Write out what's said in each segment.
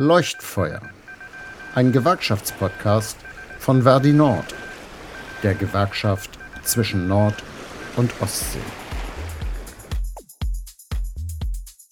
Leuchtfeuer, ein Gewerkschaftspodcast von Verdi Nord, der Gewerkschaft zwischen Nord- und Ostsee.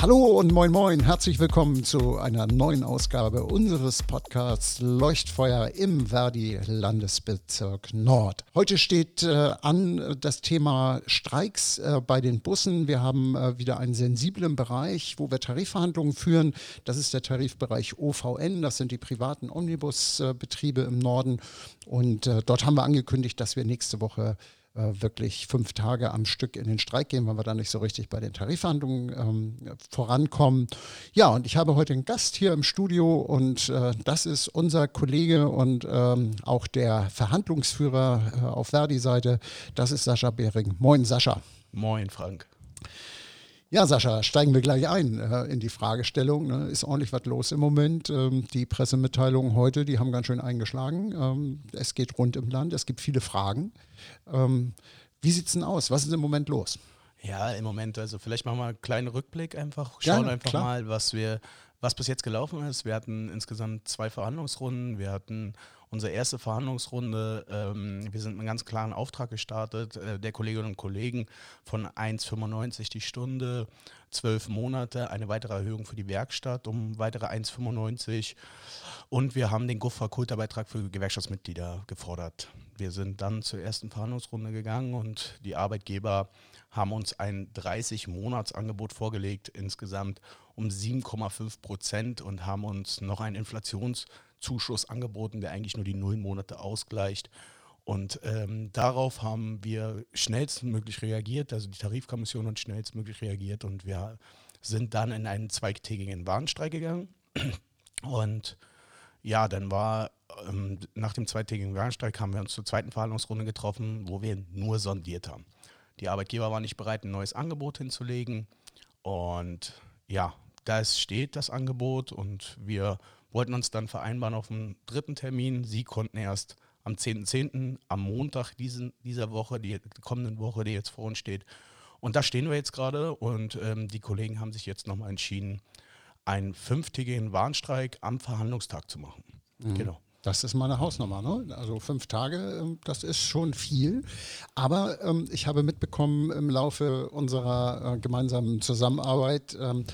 Hallo und moin moin, herzlich willkommen zu einer neuen Ausgabe unseres Podcasts Leuchtfeuer im Verdi Landesbezirk Nord. Heute steht äh, an das Thema Streiks äh, bei den Bussen. Wir haben äh, wieder einen sensiblen Bereich, wo wir Tarifverhandlungen führen. Das ist der Tarifbereich OVN, das sind die privaten Omnibusbetriebe im Norden. Und äh, dort haben wir angekündigt, dass wir nächste Woche äh, wirklich fünf Tage am Stück in den Streik gehen, weil wir da nicht so richtig bei den Tarifverhandlungen ähm, vorankommen. Ja, und ich habe heute einen Gast hier im Studio und äh, das ist unser Kollege und ähm, auch der Verhandlungsführer äh, auf Verdi-Seite. Das ist Sascha Behring. Moin, Sascha. Moin, Frank. Ja, Sascha, steigen wir gleich ein äh, in die Fragestellung. Ne? Ist ordentlich was los im Moment. Ähm, die Pressemitteilungen heute, die haben ganz schön eingeschlagen. Ähm, es geht rund im Land, es gibt viele Fragen. Ähm, wie sieht es denn aus? Was ist im Moment los? Ja, im Moment, also vielleicht machen wir einen kleinen Rückblick einfach, schauen ja, einfach klar. mal, was wir, was bis jetzt gelaufen ist. Wir hatten insgesamt zwei Verhandlungsrunden. Wir hatten unsere erste Verhandlungsrunde. Ähm, wir sind mit einem ganz klaren Auftrag gestartet, äh, der Kolleginnen und Kollegen von 1,95 die Stunde, zwölf Monate, eine weitere Erhöhung für die Werkstatt um weitere 1,95 und wir haben den GUF-Kulterbeitrag für Gewerkschaftsmitglieder gefordert. Wir sind dann zur ersten Verhandlungsrunde gegangen und die Arbeitgeber haben uns ein 30-Monats-Angebot vorgelegt, insgesamt um 7,5 Prozent und haben uns noch einen Inflationszuschuss angeboten, der eigentlich nur die null Monate ausgleicht. Und ähm, darauf haben wir schnellstmöglich reagiert, also die Tarifkommission hat schnellstmöglich reagiert und wir sind dann in einen zweitägigen Warnstreik gegangen. Und ja, dann war ähm, nach dem zweitägigen Warnstreik haben wir uns zur zweiten Verhandlungsrunde getroffen, wo wir nur sondiert haben. Die Arbeitgeber waren nicht bereit, ein neues Angebot hinzulegen. Und ja, da steht das Angebot und wir wollten uns dann vereinbaren auf einen dritten Termin. Sie konnten erst am 10.10., .10., am Montag diesen, dieser Woche, die kommenden Woche, die jetzt vor uns steht. Und da stehen wir jetzt gerade und ähm, die Kollegen haben sich jetzt nochmal entschieden, einen fünftägigen Warnstreik am Verhandlungstag zu machen. Mhm. Genau. Das ist meine Hausnummer. Ne? Also fünf Tage, ähm, das ist schon viel. Aber ähm, ich habe mitbekommen im Laufe unserer äh, gemeinsamen Zusammenarbeit, ähm,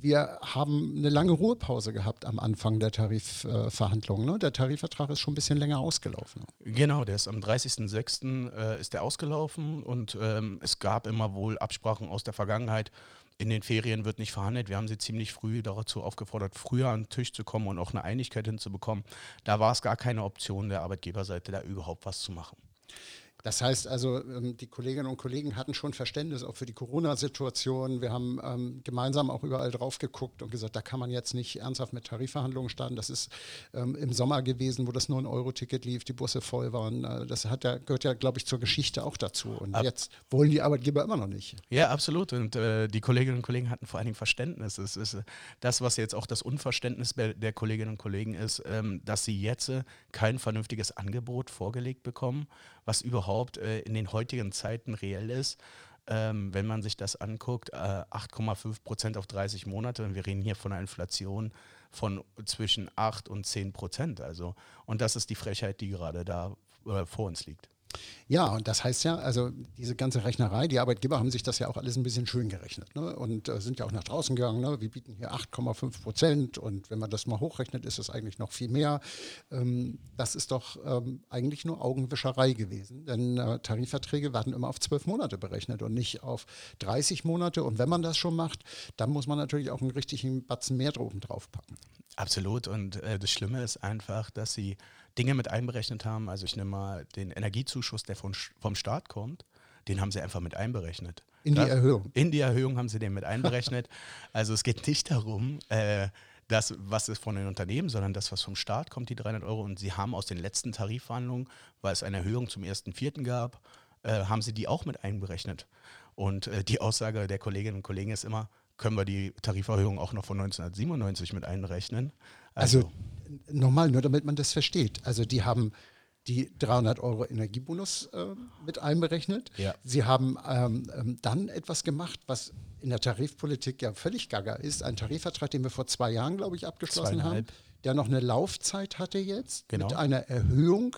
wir haben eine lange Ruhepause gehabt am Anfang der Tarifverhandlungen. Ne? Der Tarifvertrag ist schon ein bisschen länger ausgelaufen. Genau, der ist am 30.06. Äh, ist der ausgelaufen und ähm, es gab immer wohl Absprachen aus der Vergangenheit, in den Ferien wird nicht verhandelt. Wir haben sie ziemlich früh dazu aufgefordert, früher an den Tisch zu kommen und auch eine Einigkeit hinzubekommen. Da war es gar keine Option der Arbeitgeberseite, da überhaupt was zu machen. Das heißt also, ähm, die Kolleginnen und Kollegen hatten schon Verständnis auch für die Corona-Situation. Wir haben ähm, gemeinsam auch überall drauf geguckt und gesagt, da kann man jetzt nicht ernsthaft mit Tarifverhandlungen starten. Das ist ähm, im Sommer gewesen, wo das 9-Euro-Ticket lief, die Busse voll waren. Äh, das hat ja, gehört ja, glaube ich, zur Geschichte auch dazu. Und Ab jetzt wollen die Arbeitgeber immer noch nicht. Ja, absolut. Und äh, die Kolleginnen und Kollegen hatten vor allen Dingen Verständnis. Es ist äh, das, was jetzt auch das Unverständnis der Kolleginnen und Kollegen ist, ähm, dass sie jetzt äh, kein vernünftiges Angebot vorgelegt bekommen was überhaupt äh, in den heutigen Zeiten reell ist. Ähm, wenn man sich das anguckt, äh, 8,5 Prozent auf 30 Monate und wir reden hier von einer Inflation von zwischen 8 und 10 Prozent. Also, und das ist die Frechheit, die gerade da äh, vor uns liegt. Ja, und das heißt ja, also diese ganze Rechnerei, die Arbeitgeber haben sich das ja auch alles ein bisschen schön gerechnet ne? und äh, sind ja auch nach draußen gegangen. Ne? Wir bieten hier 8,5 Prozent und wenn man das mal hochrechnet, ist es eigentlich noch viel mehr. Ähm, das ist doch ähm, eigentlich nur Augenwischerei gewesen, denn äh, Tarifverträge werden immer auf zwölf Monate berechnet und nicht auf 30 Monate. Und wenn man das schon macht, dann muss man natürlich auch einen richtigen Batzen mehr oben drauf packen. Absolut. Und äh, das Schlimme ist einfach, dass sie Dinge mit einberechnet haben. Also ich nehme mal den Energiezuschuss, der von, vom Staat kommt, den haben sie einfach mit einberechnet. In die Erhöhung? In die Erhöhung haben sie den mit einberechnet. also es geht nicht darum, äh, das, was ist von den Unternehmen, sondern das, was vom Staat kommt, die 300 Euro. Und sie haben aus den letzten Tarifverhandlungen, weil es eine Erhöhung zum 1.4. gab, äh, haben sie die auch mit einberechnet. Und äh, die Aussage der Kolleginnen und Kollegen ist immer, können wir die Tariferhöhung auch noch von 1997 mit einrechnen? Also, also nochmal, nur damit man das versteht. Also die haben die 300 Euro Energiebonus äh, mit einberechnet. Ja. Sie haben ähm, ähm, dann etwas gemacht, was in der Tarifpolitik ja völlig gaga ist. Ein Tarifvertrag, den wir vor zwei Jahren, glaube ich, abgeschlossen haben, der noch eine Laufzeit hatte jetzt genau. mit einer Erhöhung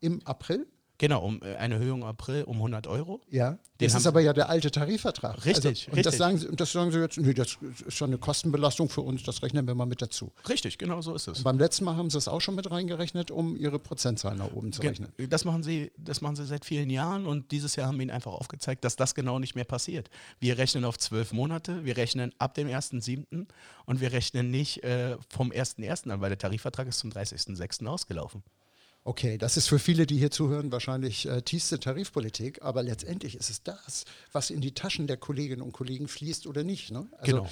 im April. Genau, um äh, eine Erhöhung im April um 100 Euro. Ja, Den das ist aber ja der alte Tarifvertrag. Richtig, also, und richtig. Das sagen, Sie, und das sagen Sie jetzt, nee, das ist schon eine Kostenbelastung für uns, das rechnen wir mal mit dazu. Richtig, genau so ist es. Und beim letzten Mal haben Sie es auch schon mit reingerechnet, um Ihre Prozentzahl nach oben zu rechnen. Das machen, Sie, das machen Sie seit vielen Jahren und dieses Jahr haben wir Ihnen einfach aufgezeigt, dass das genau nicht mehr passiert. Wir rechnen auf zwölf Monate, wir rechnen ab dem 1.7. und wir rechnen nicht äh, vom 1.1. an, weil der Tarifvertrag ist zum 30.6. ausgelaufen. Okay, das ist für viele, die hier zuhören, wahrscheinlich äh, tiefste Tarifpolitik, aber letztendlich ist es das, was in die Taschen der Kolleginnen und Kollegen fließt oder nicht. Ne? Also genau.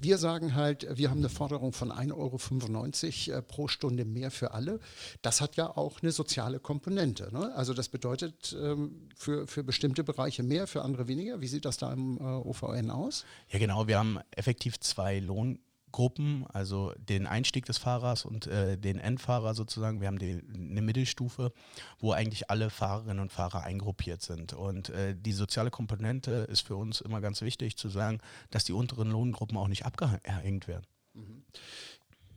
wir sagen halt, wir haben eine Forderung von 1,95 Euro äh, pro Stunde mehr für alle. Das hat ja auch eine soziale Komponente. Ne? Also das bedeutet ähm, für, für bestimmte Bereiche mehr, für andere weniger. Wie sieht das da im äh, OVN aus? Ja genau, wir haben effektiv zwei Lohn Gruppen, also den Einstieg des Fahrers und äh, den Endfahrer sozusagen. Wir haben die, eine Mittelstufe, wo eigentlich alle Fahrerinnen und Fahrer eingruppiert sind. Und äh, die soziale Komponente ist für uns immer ganz wichtig zu sagen, dass die unteren Lohngruppen auch nicht abgehängt werden. Mhm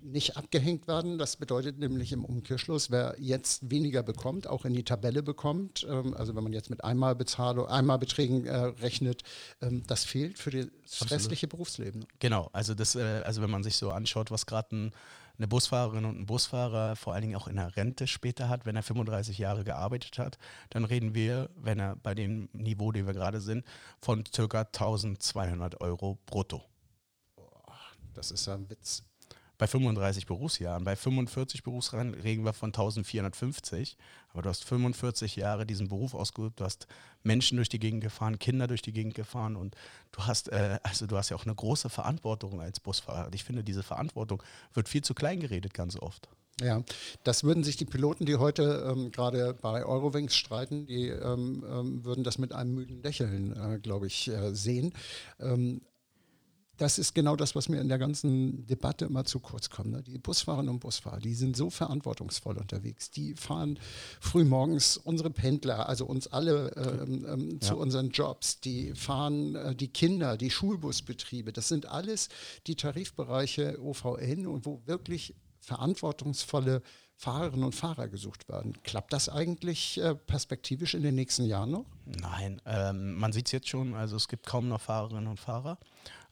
nicht abgehängt werden. Das bedeutet nämlich im Umkehrschluss, wer jetzt weniger bekommt, auch in die Tabelle bekommt, ähm, also wenn man jetzt mit Einmalbezahlung, Einmalbeträgen äh, rechnet, ähm, das fehlt für das restliche Berufsleben. Genau, also das, äh, also wenn man sich so anschaut, was gerade ein, eine Busfahrerin und ein Busfahrer vor allen Dingen auch in der Rente später hat, wenn er 35 Jahre gearbeitet hat, dann reden wir, wenn er bei dem Niveau, dem wir gerade sind, von ca. 1200 Euro brutto. Das ist ja ein Witz bei 35 Berufsjahren. Bei 45 Berufsjahren reden wir von 1450. Aber du hast 45 Jahre diesen Beruf ausgeübt, du hast Menschen durch die Gegend gefahren, Kinder durch die Gegend gefahren und du hast, äh, also du hast ja auch eine große Verantwortung als Busfahrer. Ich finde, diese Verantwortung wird viel zu klein geredet ganz oft. Ja, das würden sich die Piloten, die heute ähm, gerade bei Eurowings streiten, die ähm, ähm, würden das mit einem müden Lächeln, äh, glaube ich, äh, sehen. Das ist genau das, was mir in der ganzen Debatte immer zu kurz kommt. Ne? Die Busfahrerinnen und Busfahrer, die sind so verantwortungsvoll unterwegs. Die fahren früh morgens unsere Pendler, also uns alle ähm, ähm, ja. zu unseren Jobs. Die fahren äh, die Kinder, die Schulbusbetriebe. Das sind alles die Tarifbereiche OVN und wo wirklich verantwortungsvolle Fahrerinnen und Fahrer gesucht werden. Klappt das eigentlich äh, perspektivisch in den nächsten Jahren noch? Nein, ähm, man sieht es jetzt schon. Also es gibt kaum noch Fahrerinnen und Fahrer.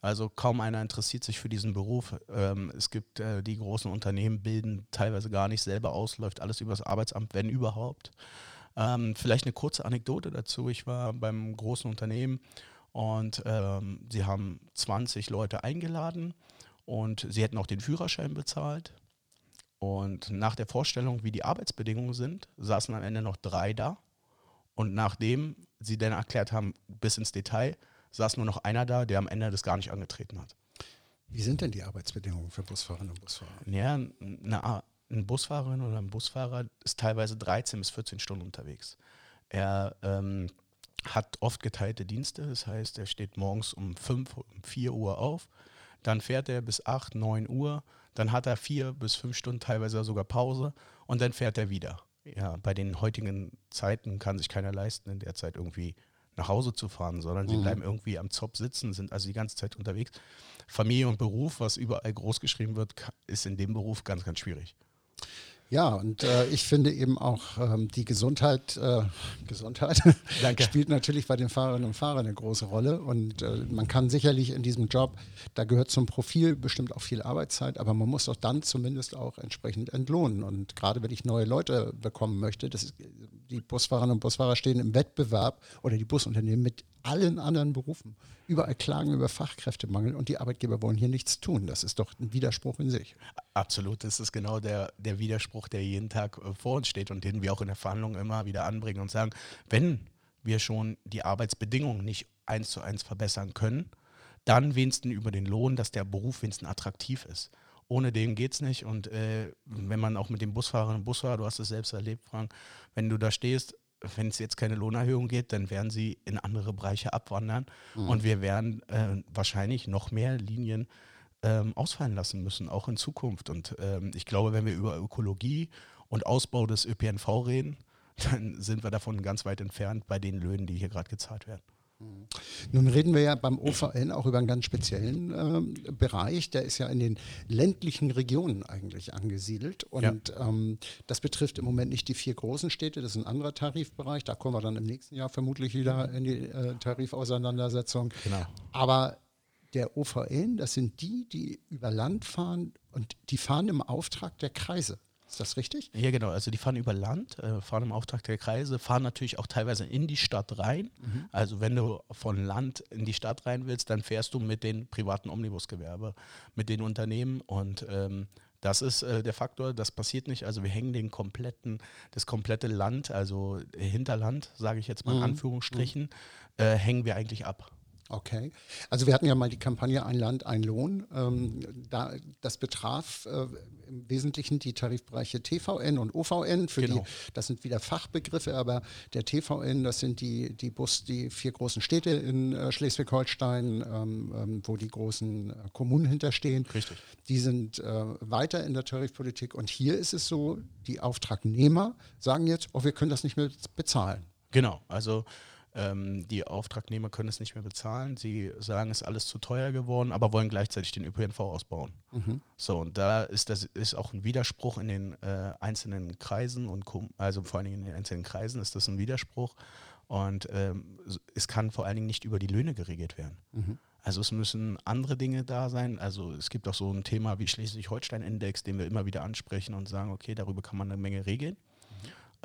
Also kaum einer interessiert sich für diesen Beruf. Ähm, es gibt äh, die großen Unternehmen, bilden teilweise gar nicht selber aus, läuft alles über das Arbeitsamt, wenn überhaupt. Ähm, vielleicht eine kurze Anekdote dazu. Ich war beim großen Unternehmen und ähm, sie haben 20 Leute eingeladen und sie hätten auch den Führerschein bezahlt. Und nach der Vorstellung, wie die Arbeitsbedingungen sind, saßen am Ende noch drei da. Und nachdem sie dann erklärt haben, bis ins Detail, saß nur noch einer da, der am Ende das gar nicht angetreten hat. Wie sind denn die Arbeitsbedingungen für Busfahrerinnen und Busfahrer? Ja, eine, ein Busfahrerin oder ein Busfahrer ist teilweise 13 bis 14 Stunden unterwegs. Er ähm, hat oft geteilte Dienste, das heißt, er steht morgens um 5, um 4 Uhr auf, dann fährt er bis 8, 9 Uhr, dann hat er vier bis fünf Stunden teilweise sogar Pause und dann fährt er wieder. Ja, bei den heutigen Zeiten kann sich keiner leisten, in der Zeit irgendwie nach Hause zu fahren, sondern sie mhm. bleiben irgendwie am Zopf sitzen, sind also die ganze Zeit unterwegs. Familie und Beruf, was überall groß geschrieben wird, ist in dem Beruf ganz, ganz schwierig. Ja, und äh, ich finde eben auch ähm, die Gesundheit, äh, Gesundheit spielt natürlich bei den Fahrerinnen und Fahrern eine große Rolle. Und äh, man kann sicherlich in diesem Job, da gehört zum Profil bestimmt auch viel Arbeitszeit, aber man muss doch dann zumindest auch entsprechend entlohnen. Und gerade wenn ich neue Leute bekommen möchte, das ist, die Busfahrerinnen und Busfahrer stehen im Wettbewerb oder die Busunternehmen mit allen anderen Berufen. Überall klagen über Fachkräftemangel und die Arbeitgeber wollen hier nichts tun. Das ist doch ein Widerspruch in sich. Absolut, das ist genau der, der Widerspruch, der jeden Tag äh, vor uns steht und den wir auch in der Verhandlung immer wieder anbringen und sagen, wenn wir schon die Arbeitsbedingungen nicht eins zu eins verbessern können, dann wenigstens über den Lohn, dass der Beruf wenigstens attraktiv ist. Ohne den geht es nicht. Und äh, wenn man auch mit dem Busfahrern und Busfahrer, du hast es selbst erlebt, Frank, wenn du da stehst, wenn es jetzt keine Lohnerhöhung geht, dann werden sie in andere Bereiche abwandern mhm. und wir werden äh, wahrscheinlich noch mehr Linien ähm, ausfallen lassen müssen, auch in Zukunft. Und ähm, ich glaube, wenn wir über Ökologie und Ausbau des ÖPNV reden, dann sind wir davon ganz weit entfernt bei den Löhnen, die hier gerade gezahlt werden. Nun reden wir ja beim OVN auch über einen ganz speziellen äh, Bereich. Der ist ja in den ländlichen Regionen eigentlich angesiedelt. Und ja. ähm, das betrifft im Moment nicht die vier großen Städte, das ist ein anderer Tarifbereich. Da kommen wir dann im nächsten Jahr vermutlich wieder in die äh, Tarifauseinandersetzung. Genau. Aber der OVN, das sind die, die über Land fahren und die fahren im Auftrag der Kreise. Ist das richtig? Ja, genau. Also die fahren über Land, äh, fahren im Auftrag der Kreise, fahren natürlich auch teilweise in die Stadt rein. Mhm. Also wenn du von Land in die Stadt rein willst, dann fährst du mit den privaten Omnibusgewerbe, mit den Unternehmen und ähm, das ist äh, der Faktor, das passiert nicht. Also wir hängen den kompletten, das komplette Land, also Hinterland, sage ich jetzt mal in mhm. Anführungsstrichen, mhm. äh, hängen wir eigentlich ab. Okay. Also wir hatten ja mal die Kampagne Ein Land, ein Lohn. Ähm, da, das betraf äh, im Wesentlichen die Tarifbereiche TVN und OVN. Für genau. die, das sind wieder Fachbegriffe, aber der TVN, das sind die, die Bus, die vier großen Städte in äh, Schleswig-Holstein, ähm, ähm, wo die großen äh, Kommunen hinterstehen. Richtig. Die sind äh, weiter in der Tarifpolitik. Und hier ist es so, die Auftragnehmer sagen jetzt, oh, wir können das nicht mehr bezahlen. Genau. Also ähm, die Auftragnehmer können es nicht mehr bezahlen. Sie sagen, es ist alles zu teuer geworden, aber wollen gleichzeitig den ÖPNV ausbauen. Mhm. So, und da ist das ist auch ein Widerspruch in den äh, einzelnen Kreisen und also vor allen Dingen in den einzelnen Kreisen ist das ein Widerspruch. Und ähm, es kann vor allen Dingen nicht über die Löhne geregelt werden. Mhm. Also es müssen andere Dinge da sein. Also es gibt auch so ein Thema wie Schleswig-Holstein-Index, den wir immer wieder ansprechen und sagen, okay, darüber kann man eine Menge regeln.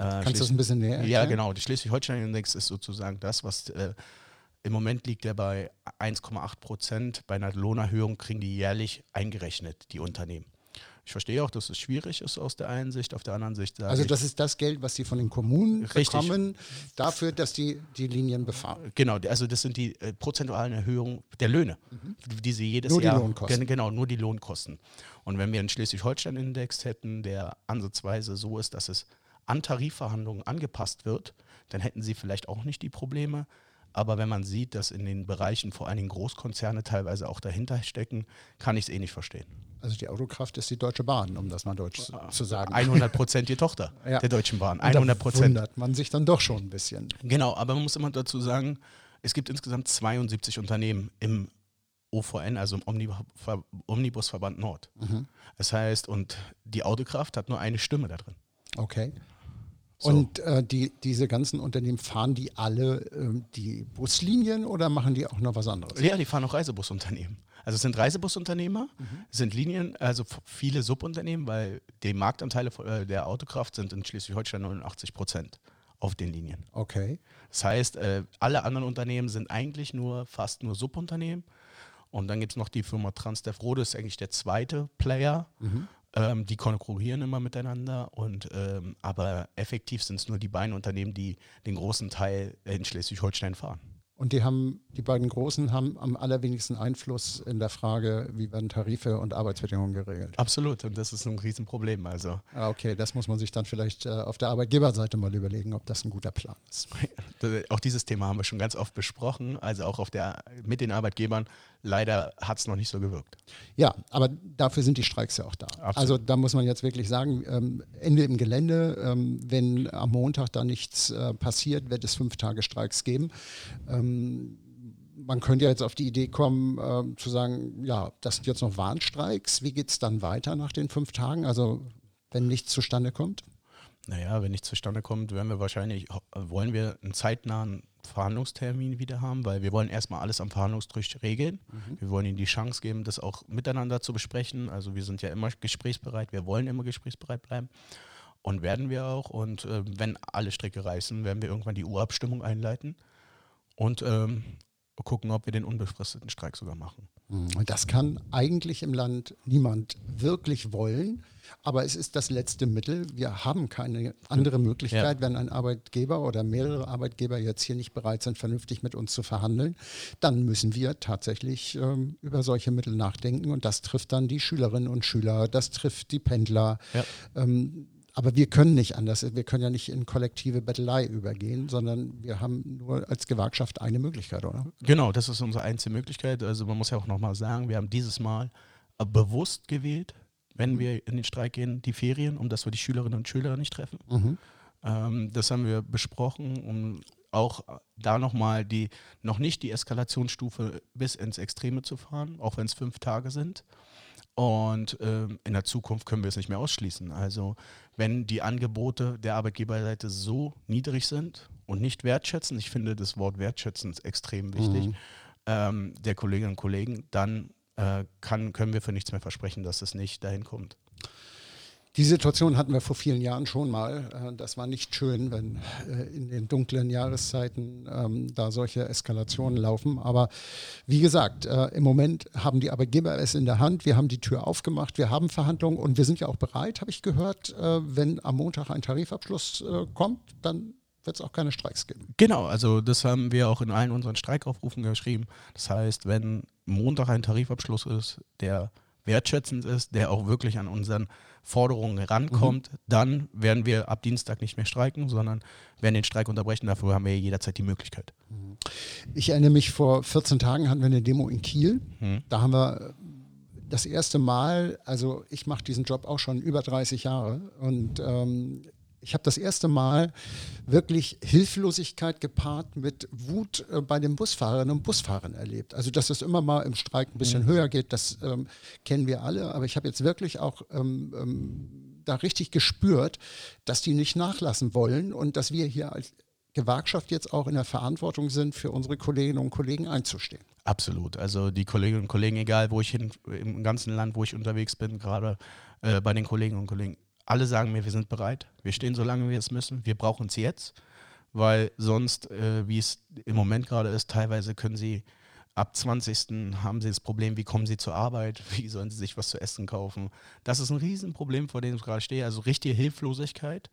Äh, Kannst du das ein bisschen näher erklären? Ja, genau. Der Schleswig-Holstein-Index ist sozusagen das, was äh, im Moment liegt er bei 1,8 Prozent. Bei einer Lohnerhöhung kriegen die jährlich eingerechnet, die Unternehmen. Ich verstehe auch, dass es schwierig ist aus der einen Sicht, auf der anderen Sicht. Also das ist das Geld, was sie von den Kommunen richtig. bekommen, dafür, dass die die Linien befahren. Genau, also das sind die äh, prozentualen Erhöhungen der Löhne, mhm. die sie jedes nur Jahr... Nur die Lohnkosten. Genau, nur die Lohnkosten. Und wenn wir einen Schleswig-Holstein-Index hätten, der ansatzweise so ist, dass es an Tarifverhandlungen angepasst wird, dann hätten sie vielleicht auch nicht die Probleme. Aber wenn man sieht, dass in den Bereichen vor allen Dingen Großkonzerne teilweise auch dahinter stecken, kann ich es eh nicht verstehen. Also die Autokraft ist die Deutsche Bahn, um das mal deutsch zu sagen. 100 Prozent die Tochter ja. der Deutschen Bahn. 100 Prozent. wundert man sich dann doch schon ein bisschen. Genau, aber man muss immer dazu sagen, es gibt insgesamt 72 Unternehmen im OVN, also im Omnibusverband Nord. Mhm. Das heißt, und die Autokraft hat nur eine Stimme da drin. Okay. So. Und äh, die, diese ganzen Unternehmen, fahren die alle äh, die Buslinien oder machen die auch noch was anderes? Ja, die fahren auch Reisebusunternehmen. Also es sind Reisebusunternehmer, mhm. sind Linien, also viele Subunternehmen, weil die Marktanteile äh, der Autokraft sind in Schleswig-Holstein 89 Prozent auf den Linien. Okay. Das heißt, äh, alle anderen Unternehmen sind eigentlich nur fast nur Subunternehmen. Und dann gibt es noch die Firma Transdev Rode, ist eigentlich der zweite Player. Mhm. Ähm, die konkurrieren immer miteinander und ähm, aber effektiv sind es nur die beiden Unternehmen, die den großen Teil in Schleswig-Holstein fahren. Und die haben, die beiden Großen haben am allerwenigsten Einfluss in der Frage, wie werden Tarife und Arbeitsbedingungen geregelt. Absolut, und das ist ein Riesenproblem. Also. Ah, okay, das muss man sich dann vielleicht äh, auf der Arbeitgeberseite mal überlegen, ob das ein guter Plan ist. auch dieses Thema haben wir schon ganz oft besprochen, also auch auf der, mit den Arbeitgebern. Leider hat es noch nicht so gewirkt. Ja, aber dafür sind die Streiks ja auch da. Absolut. Also da muss man jetzt wirklich sagen, ähm, Ende im Gelände, ähm, wenn am Montag da nichts äh, passiert, wird es fünf Tage Streiks geben. Ähm, man könnte ja jetzt auf die Idee kommen, äh, zu sagen, ja, das sind jetzt noch Warnstreiks. Wie geht es dann weiter nach den fünf Tagen? Also wenn nichts zustande kommt? Naja, wenn nichts zustande kommt, werden wir wahrscheinlich, wollen wir einen zeitnahen Verhandlungstermin wieder haben, weil wir wollen erstmal alles am Verhandlungstisch regeln. Mhm. Wir wollen ihnen die Chance geben, das auch miteinander zu besprechen. Also wir sind ja immer gesprächsbereit, wir wollen immer gesprächsbereit bleiben. Und werden wir auch. Und äh, wenn alle Stricke reißen, werden wir irgendwann die Urabstimmung einleiten und ähm, gucken, ob wir den unbefristeten Streik sogar machen. Mhm. Und das kann eigentlich im Land niemand wirklich wollen. Aber es ist das letzte Mittel. Wir haben keine andere Möglichkeit, ja. wenn ein Arbeitgeber oder mehrere Arbeitgeber jetzt hier nicht bereit sind, vernünftig mit uns zu verhandeln, dann müssen wir tatsächlich ähm, über solche Mittel nachdenken. Und das trifft dann die Schülerinnen und Schüler, das trifft die Pendler. Ja. Ähm, aber wir können nicht anders. Wir können ja nicht in kollektive Bettelei übergehen, sondern wir haben nur als Gewerkschaft eine Möglichkeit, oder? Genau, das ist unsere einzige Möglichkeit. Also man muss ja auch nochmal sagen, wir haben dieses Mal bewusst gewählt. Wenn wir in den Streik gehen, die Ferien, um dass wir die Schülerinnen und Schüler nicht treffen. Mhm. Ähm, das haben wir besprochen, um auch da nochmal die, noch nicht die Eskalationsstufe bis ins Extreme zu fahren, auch wenn es fünf Tage sind. Und ähm, in der Zukunft können wir es nicht mehr ausschließen. Also wenn die Angebote der Arbeitgeberseite so niedrig sind und nicht wertschätzen, ich finde das Wort wertschätzen extrem wichtig, mhm. ähm, der Kolleginnen und Kollegen, dann äh, kann, können wir für nichts mehr versprechen, dass es nicht dahin kommt. Die Situation hatten wir vor vielen Jahren schon mal. Äh, das war nicht schön, wenn äh, in den dunklen Jahreszeiten ähm, da solche Eskalationen laufen. Aber wie gesagt, äh, im Moment haben die Arbeitgeber es in der Hand. Wir haben die Tür aufgemacht, wir haben Verhandlungen und wir sind ja auch bereit, habe ich gehört, wenn am Montag ein Tarifabschluss kommt, dann wird es auch keine Streiks geben. Genau, also das haben wir auch in allen unseren Streikaufrufen geschrieben. Das heißt, wenn Montag ein Tarifabschluss ist, der wertschätzend ist, der auch wirklich an unseren Forderungen rankommt, mhm. dann werden wir ab Dienstag nicht mehr streiken, sondern werden den Streik unterbrechen. Dafür haben wir jederzeit die Möglichkeit. Mhm. Ich erinnere mich, vor 14 Tagen hatten wir eine Demo in Kiel. Mhm. Da haben wir das erste Mal, also ich mache diesen Job auch schon über 30 Jahre und ähm, ich habe das erste Mal wirklich Hilflosigkeit gepaart mit Wut äh, bei den Busfahrerinnen und Busfahrern erlebt. Also dass es immer mal im Streik ein bisschen mhm. höher geht, das ähm, kennen wir alle. Aber ich habe jetzt wirklich auch ähm, ähm, da richtig gespürt, dass die nicht nachlassen wollen und dass wir hier als Gewerkschaft jetzt auch in der Verantwortung sind, für unsere Kolleginnen und Kollegen einzustehen. Absolut. Also die Kolleginnen und Kollegen, egal wo ich hin, im ganzen Land, wo ich unterwegs bin, gerade äh, bei den Kolleginnen und Kollegen, alle sagen mir, wir sind bereit, wir stehen so lange, wie wir es müssen, wir brauchen es jetzt, weil sonst, äh, wie es im Moment gerade ist, teilweise können sie ab 20. haben sie das Problem, wie kommen sie zur Arbeit, wie sollen sie sich was zu essen kaufen. Das ist ein Riesenproblem, vor dem ich gerade stehe, also richtige Hilflosigkeit.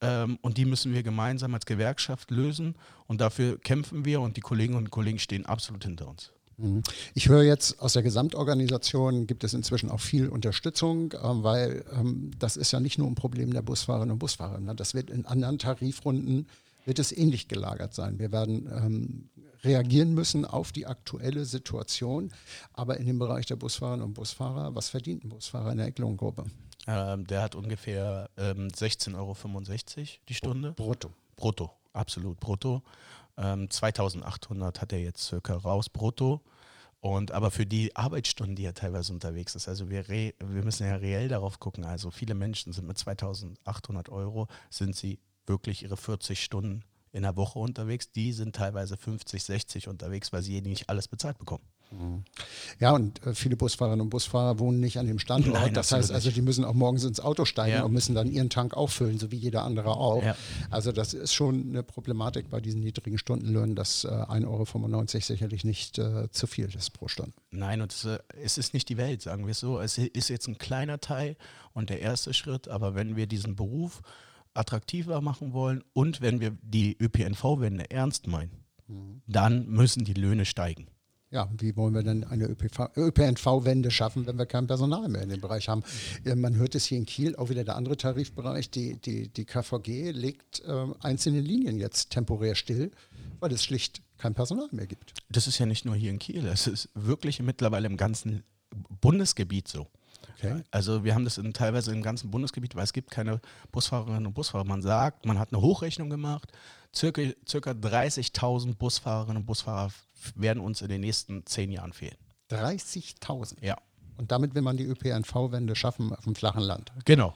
Ähm, und die müssen wir gemeinsam als Gewerkschaft lösen. Und dafür kämpfen wir und die Kolleginnen und Kollegen stehen absolut hinter uns. Mhm. Ich höre jetzt aus der Gesamtorganisation gibt es inzwischen auch viel Unterstützung, ähm, weil ähm, das ist ja nicht nur ein Problem der Busfahrerinnen und Busfahrer. Ne? Das wird in anderen Tarifrunden wird es ähnlich gelagert sein. Wir werden ähm, reagieren müssen auf die aktuelle Situation, aber in dem Bereich der Busfahrerinnen und Busfahrer, was verdient ein Busfahrer in der Ecklohngruppe? Ähm, der hat ungefähr ähm, 16,65 Euro die Stunde. Brutto. Brutto, absolut brutto. Ähm, 2800 hat er jetzt circa raus brutto. Und aber für die Arbeitsstunden, die er teilweise unterwegs ist, also wir, wir müssen ja reell darauf gucken. Also viele Menschen sind mit 2800 Euro, sind sie wirklich ihre 40 Stunden in der Woche unterwegs. Die sind teilweise 50, 60 unterwegs, weil sie nicht alles bezahlt bekommen. Mhm. Ja, und äh, viele Busfahrerinnen und Busfahrer wohnen nicht an dem Standort. Nein, das heißt also, die müssen auch morgens ins Auto steigen ja. und müssen dann ihren Tank auffüllen, so wie jeder andere auch. Ja. Also das ist schon eine Problematik bei diesen niedrigen Stundenlöhnen, dass äh, 1,95 Euro sicherlich nicht äh, zu viel ist pro Stunde. Nein, und es, äh, es ist nicht die Welt, sagen wir es so. Es ist jetzt ein kleiner Teil und der erste Schritt, aber wenn wir diesen Beruf attraktiver machen wollen und wenn wir die ÖPNV-Wende ernst meinen, mhm. dann müssen die Löhne steigen ja, wie wollen wir denn eine ÖPNV-Wende schaffen, wenn wir kein Personal mehr in dem Bereich haben? Man hört es hier in Kiel, auch wieder der andere Tarifbereich, die, die, die KVG legt äh, einzelne Linien jetzt temporär still, weil es schlicht kein Personal mehr gibt. Das ist ja nicht nur hier in Kiel, es ist wirklich mittlerweile im ganzen Bundesgebiet so. Okay. Also wir haben das in, teilweise im ganzen Bundesgebiet, weil es gibt keine Busfahrerinnen und Busfahrer. Man sagt, man hat eine Hochrechnung gemacht, circa, circa 30.000 Busfahrerinnen und Busfahrer werden uns in den nächsten zehn Jahren fehlen. 30.000? Ja. Und damit will man die ÖPNV-Wende schaffen auf dem flachen Land. Genau.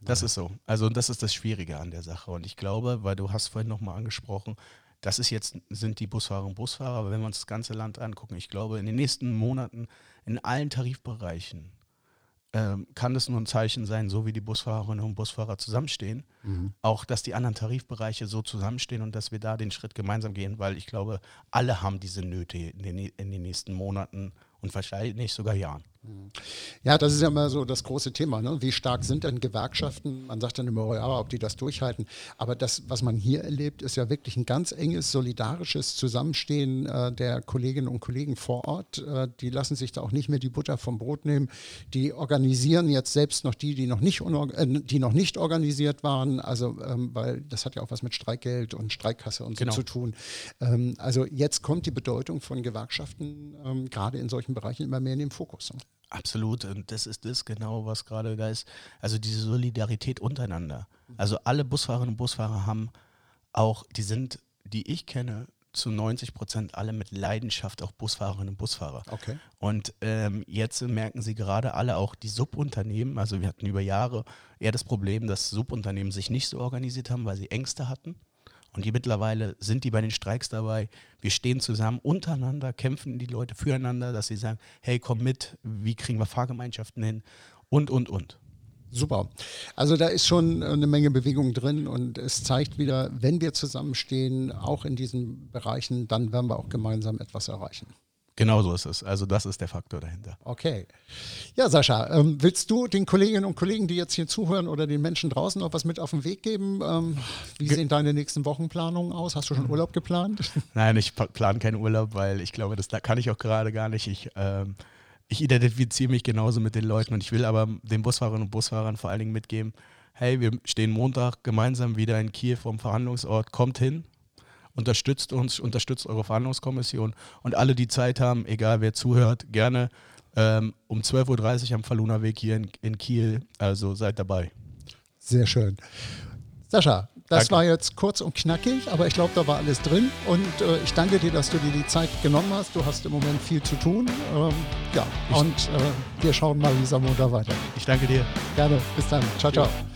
Das ja. ist so. Also das ist das Schwierige an der Sache. Und ich glaube, weil du hast vorhin nochmal angesprochen, das ist jetzt, sind die Busfahrer und Busfahrer, aber wenn wir uns das ganze Land angucken, ich glaube, in den nächsten Monaten in allen Tarifbereichen ähm, kann es nur ein Zeichen sein, so wie die Busfahrerinnen und Busfahrer zusammenstehen, mhm. auch dass die anderen Tarifbereiche so zusammenstehen und dass wir da den Schritt gemeinsam gehen, weil ich glaube, alle haben diese Nöte in den, in den nächsten Monaten und wahrscheinlich sogar Jahren. Ja, das ist ja immer so das große Thema. Ne? Wie stark sind denn Gewerkschaften? Man sagt dann immer, ja, ob die das durchhalten. Aber das, was man hier erlebt, ist ja wirklich ein ganz enges, solidarisches Zusammenstehen äh, der Kolleginnen und Kollegen vor Ort. Äh, die lassen sich da auch nicht mehr die Butter vom Brot nehmen. Die organisieren jetzt selbst noch die, die noch nicht, äh, die noch nicht organisiert waren. Also, ähm, weil das hat ja auch was mit Streikgeld und Streikkasse und so genau. zu tun. Ähm, also jetzt kommt die Bedeutung von Gewerkschaften ähm, gerade in solchen Bereichen immer mehr in den Fokus. Absolut. Und das ist das genau, was gerade da ist. Also diese Solidarität untereinander. Also alle Busfahrerinnen und Busfahrer haben auch, die sind, die ich kenne, zu 90 Prozent alle mit Leidenschaft auch Busfahrerinnen und Busfahrer. Okay. Und ähm, jetzt merken sie gerade alle auch die Subunternehmen, also wir hatten über Jahre eher das Problem, dass Subunternehmen sich nicht so organisiert haben, weil sie Ängste hatten. Und die mittlerweile sind die bei den Streiks dabei. Wir stehen zusammen untereinander, kämpfen die Leute füreinander, dass sie sagen, hey, komm mit, wie kriegen wir Fahrgemeinschaften hin und, und, und. Super. Also da ist schon eine Menge Bewegung drin und es zeigt wieder, wenn wir zusammenstehen, auch in diesen Bereichen, dann werden wir auch gemeinsam etwas erreichen. Genau so ist es. Also das ist der Faktor dahinter. Okay. Ja, Sascha, ähm, willst du den Kolleginnen und Kollegen, die jetzt hier zuhören oder den Menschen draußen noch was mit auf den Weg geben? Ähm, wie Ge sehen deine nächsten Wochenplanungen aus? Hast du schon Urlaub geplant? Nein, ich plane keinen Urlaub, weil ich glaube, das kann ich auch gerade gar nicht. Ich, ähm, ich identifiziere mich genauso mit den Leuten und ich will aber den Busfahrerinnen und Busfahrern vor allen Dingen mitgeben, hey, wir stehen Montag gemeinsam wieder in Kiew vom Verhandlungsort, kommt hin, unterstützt uns, unterstützt eure Verhandlungskommission und alle, die Zeit haben, egal wer zuhört, gerne ähm, um 12.30 Uhr am Faluna Weg hier in, in Kiel, also seid dabei. Sehr schön. Sascha, das danke. war jetzt kurz und knackig, aber ich glaube, da war alles drin. Und äh, ich danke dir, dass du dir die Zeit genommen hast. Du hast im Moment viel zu tun. Ähm, ja, ich und äh, wir schauen mal, wie es am Montag weitergeht. Ich danke dir. Gerne. Bis dann. Ciao, ciao. Ja.